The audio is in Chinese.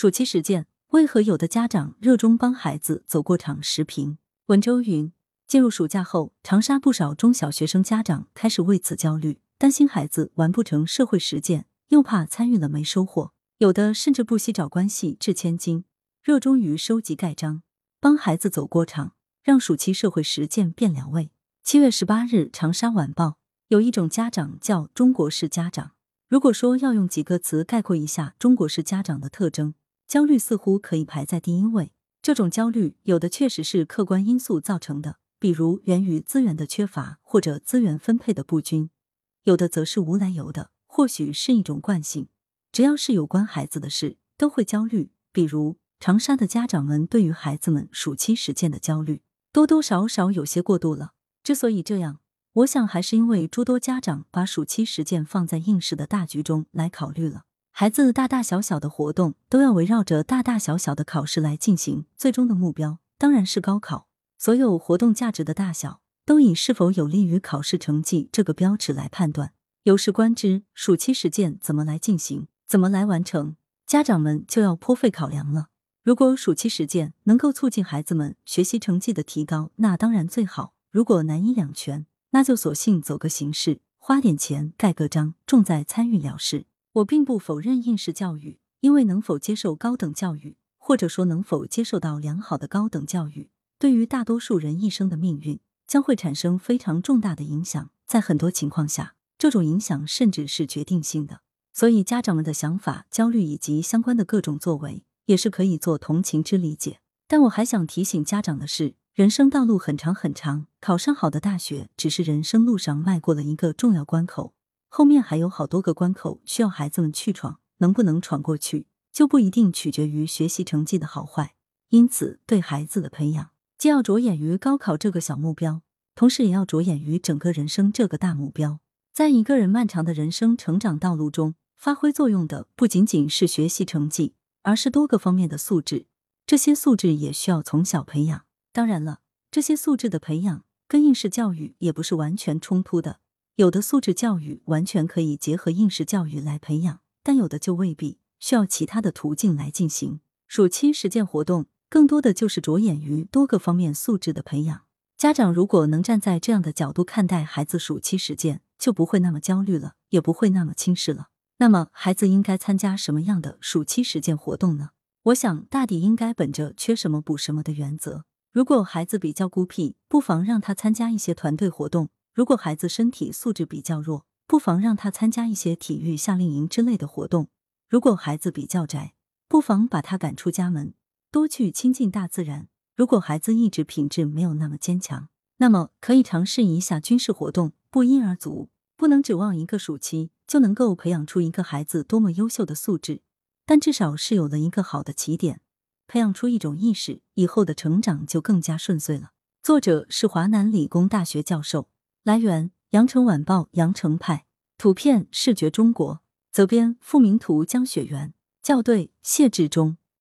暑期实践为何有的家长热衷帮孩子走过场？时评文周云。进入暑假后，长沙不少中小学生家长开始为此焦虑，担心孩子完不成社会实践，又怕参与了没收获。有的甚至不惜找关系掷千金，热衷于收集盖章，帮孩子走过场，让暑期社会实践变两位。七月十八日，长沙晚报有一种家长叫中国式家长。如果说要用几个词概括一下中国式家长的特征，焦虑似乎可以排在第一位。这种焦虑，有的确实是客观因素造成的。比如源于资源的缺乏或者资源分配的不均，有的则是无来由的，或许是一种惯性。只要是有关孩子的事，都会焦虑。比如长沙的家长们对于孩子们暑期实践的焦虑，多多少少有些过度了。之所以这样，我想还是因为诸多家长把暑期实践放在应试的大局中来考虑了。孩子大大小小的活动都要围绕着大大小小的考试来进行，最终的目标当然是高考。所有活动价值的大小，都以是否有利于考试成绩这个标尺来判断。由是观之，暑期实践怎么来进行，怎么来完成，家长们就要颇费考量了。如果暑期实践能够促进孩子们学习成绩的提高，那当然最好；如果难以两全，那就索性走个形式，花点钱盖个章，重在参与了事。我并不否认应试教育，因为能否接受高等教育，或者说能否接受到良好的高等教育。对于大多数人一生的命运，将会产生非常重大的影响。在很多情况下，这种影响甚至是决定性的。所以，家长们的想法、焦虑以及相关的各种作为，也是可以做同情之理解。但我还想提醒家长的是，人生道路很长很长，考上好的大学只是人生路上迈过了一个重要关口，后面还有好多个关口需要孩子们去闯。能不能闯过去，就不一定取决于学习成绩的好坏。因此，对孩子的培养。既要着眼于高考这个小目标，同时也要着眼于整个人生这个大目标。在一个人漫长的人生成长道路中，发挥作用的不仅仅是学习成绩，而是多个方面的素质。这些素质也需要从小培养。当然了，这些素质的培养跟应试教育也不是完全冲突的。有的素质教育完全可以结合应试教育来培养，但有的就未必需要其他的途径来进行。暑期实践活动。更多的就是着眼于多个方面素质的培养。家长如果能站在这样的角度看待孩子暑期实践，就不会那么焦虑了，也不会那么轻视了。那么，孩子应该参加什么样的暑期实践活动呢？我想，大抵应该本着缺什么补什么的原则。如果孩子比较孤僻，不妨让他参加一些团队活动；如果孩子身体素质比较弱，不妨让他参加一些体育夏令营之类的活动；如果孩子比较宅，不妨把他赶出家门。多去亲近大自然。如果孩子意志品质没有那么坚强，那么可以尝试一下军事活动。不因而足，不能指望一个暑期就能够培养出一个孩子多么优秀的素质，但至少是有了一个好的起点，培养出一种意识，以后的成长就更加顺遂了。作者是华南理工大学教授。来源：羊城晚报羊城派。图片：视觉中国。责编：付明图，江雪源。校对：谢志忠。